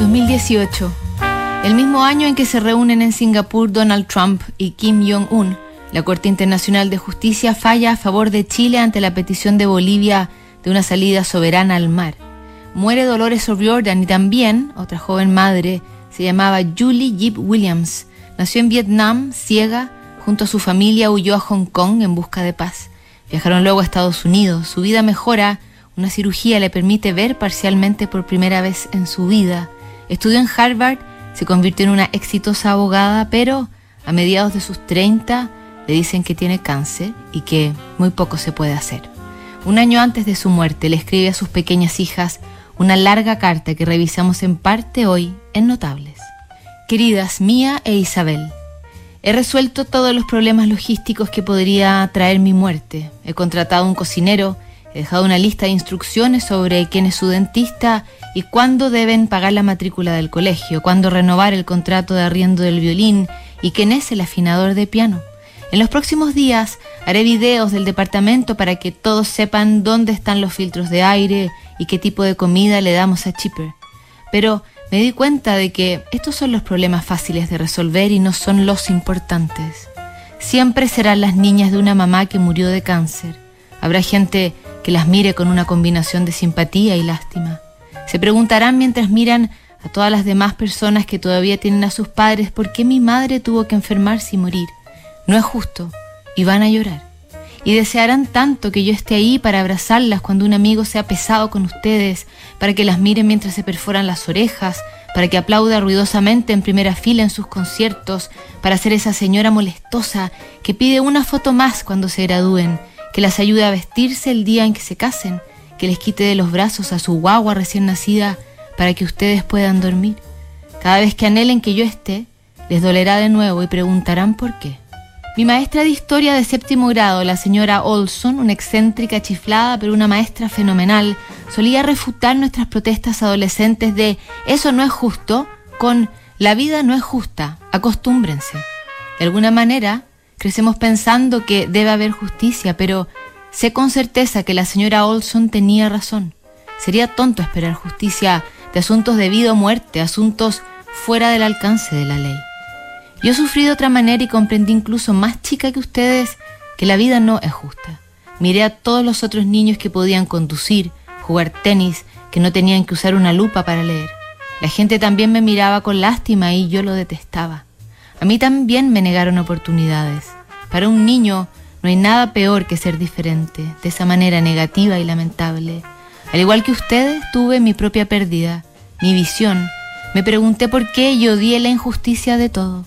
2018. El mismo año en que se reúnen en Singapur Donald Trump y Kim Jong-un, la Corte Internacional de Justicia falla a favor de Chile ante la petición de Bolivia de una salida soberana al mar. Muere Dolores O'Riordan y también otra joven madre, se llamaba Julie Yip Williams. Nació en Vietnam, ciega, junto a su familia huyó a Hong Kong en busca de paz. Viajaron luego a Estados Unidos. Su vida mejora, una cirugía le permite ver parcialmente por primera vez en su vida. Estudió en Harvard se convirtió en una exitosa abogada, pero a mediados de sus 30 le dicen que tiene cáncer y que muy poco se puede hacer. Un año antes de su muerte le escribe a sus pequeñas hijas una larga carta que revisamos en parte hoy en Notables. Queridas Mía e Isabel, he resuelto todos los problemas logísticos que podría traer mi muerte. He contratado un cocinero, he dejado una lista de instrucciones sobre quién es su dentista y cuándo deben pagar la matrícula del colegio, cuándo renovar el contrato de arriendo del violín y quién es el afinador de piano. En los próximos días haré videos del departamento para que todos sepan dónde están los filtros de aire y qué tipo de comida le damos a Chipper. Pero me di cuenta de que estos son los problemas fáciles de resolver y no son los importantes. Siempre serán las niñas de una mamá que murió de cáncer. Habrá gente que las mire con una combinación de simpatía y lástima. Se preguntarán mientras miran a todas las demás personas que todavía tienen a sus padres por qué mi madre tuvo que enfermarse y morir. No es justo y van a llorar. Y desearán tanto que yo esté ahí para abrazarlas cuando un amigo sea pesado con ustedes, para que las miren mientras se perforan las orejas, para que aplauda ruidosamente en primera fila en sus conciertos, para ser esa señora molestosa que pide una foto más cuando se gradúen, que las ayude a vestirse el día en que se casen, que les quite de los brazos a su guagua recién nacida para que ustedes puedan dormir. Cada vez que anhelen que yo esté, les dolerá de nuevo y preguntarán por qué. Mi maestra de historia de séptimo grado, la señora Olson, una excéntrica chiflada pero una maestra fenomenal, solía refutar nuestras protestas adolescentes de eso no es justo con la vida no es justa, acostúmbrense. De alguna manera, crecemos pensando que debe haber justicia, pero Sé con certeza que la señora Olson tenía razón. Sería tonto esperar justicia de asuntos de vida o muerte, asuntos fuera del alcance de la ley. Yo sufrí de otra manera y comprendí incluso más chica que ustedes que la vida no es justa. Miré a todos los otros niños que podían conducir, jugar tenis, que no tenían que usar una lupa para leer. La gente también me miraba con lástima y yo lo detestaba. A mí también me negaron oportunidades. Para un niño no hay nada peor que ser diferente, de esa manera negativa y lamentable. Al igual que ustedes, tuve mi propia pérdida, mi visión. Me pregunté por qué y odié la injusticia de todo.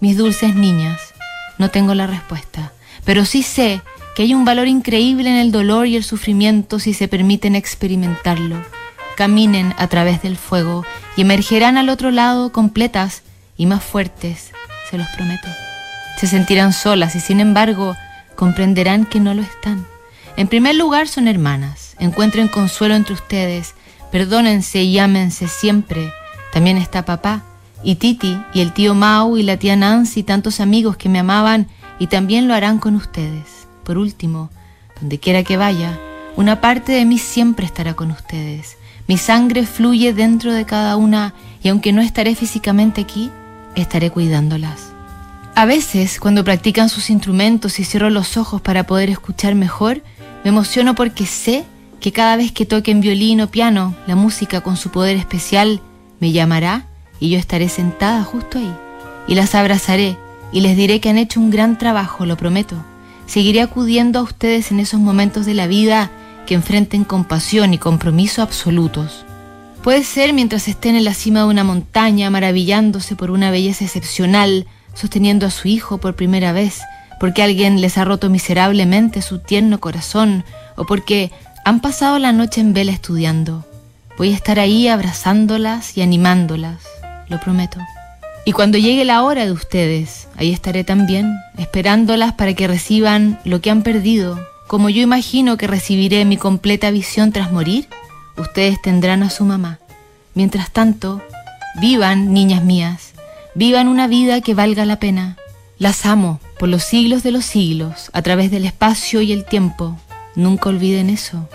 Mis dulces niñas, no tengo la respuesta, pero sí sé que hay un valor increíble en el dolor y el sufrimiento si se permiten experimentarlo. Caminen a través del fuego y emergerán al otro lado completas y más fuertes, se los prometo. Se sentirán solas y sin embargo comprenderán que no lo están. En primer lugar son hermanas, encuentren consuelo entre ustedes, perdónense y ámense siempre. También está papá, y Titi, y el tío Mau, y la tía Nancy, y tantos amigos que me amaban y también lo harán con ustedes. Por último, donde quiera que vaya, una parte de mí siempre estará con ustedes. Mi sangre fluye dentro de cada una y aunque no estaré físicamente aquí, estaré cuidándolas. A veces, cuando practican sus instrumentos y cierro los ojos para poder escuchar mejor, me emociono porque sé que cada vez que toquen violín o piano, la música con su poder especial me llamará y yo estaré sentada justo ahí. Y las abrazaré y les diré que han hecho un gran trabajo, lo prometo. Seguiré acudiendo a ustedes en esos momentos de la vida que enfrenten compasión y compromiso absolutos. Puede ser mientras estén en la cima de una montaña, maravillándose por una belleza excepcional, sosteniendo a su hijo por primera vez, porque alguien les ha roto miserablemente su tierno corazón o porque han pasado la noche en vela estudiando. Voy a estar ahí abrazándolas y animándolas, lo prometo. Y cuando llegue la hora de ustedes, ahí estaré también, esperándolas para que reciban lo que han perdido, como yo imagino que recibiré mi completa visión tras morir, ustedes tendrán a su mamá. Mientras tanto, vivan, niñas mías, Vivan una vida que valga la pena. Las amo por los siglos de los siglos, a través del espacio y el tiempo. Nunca olviden eso.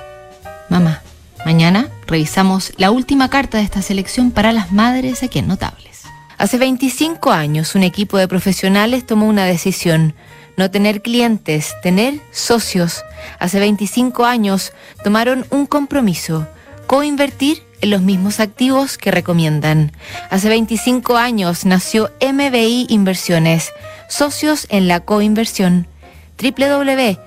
Mamá. Mañana revisamos la última carta de esta selección para las madres aquí en Notables. Hace 25 años un equipo de profesionales tomó una decisión, no tener clientes, tener socios. Hace 25 años tomaron un compromiso, coinvertir en los mismos activos que recomiendan. Hace 25 años nació MBI Inversiones, socios en la coinversión www.mbi.cl.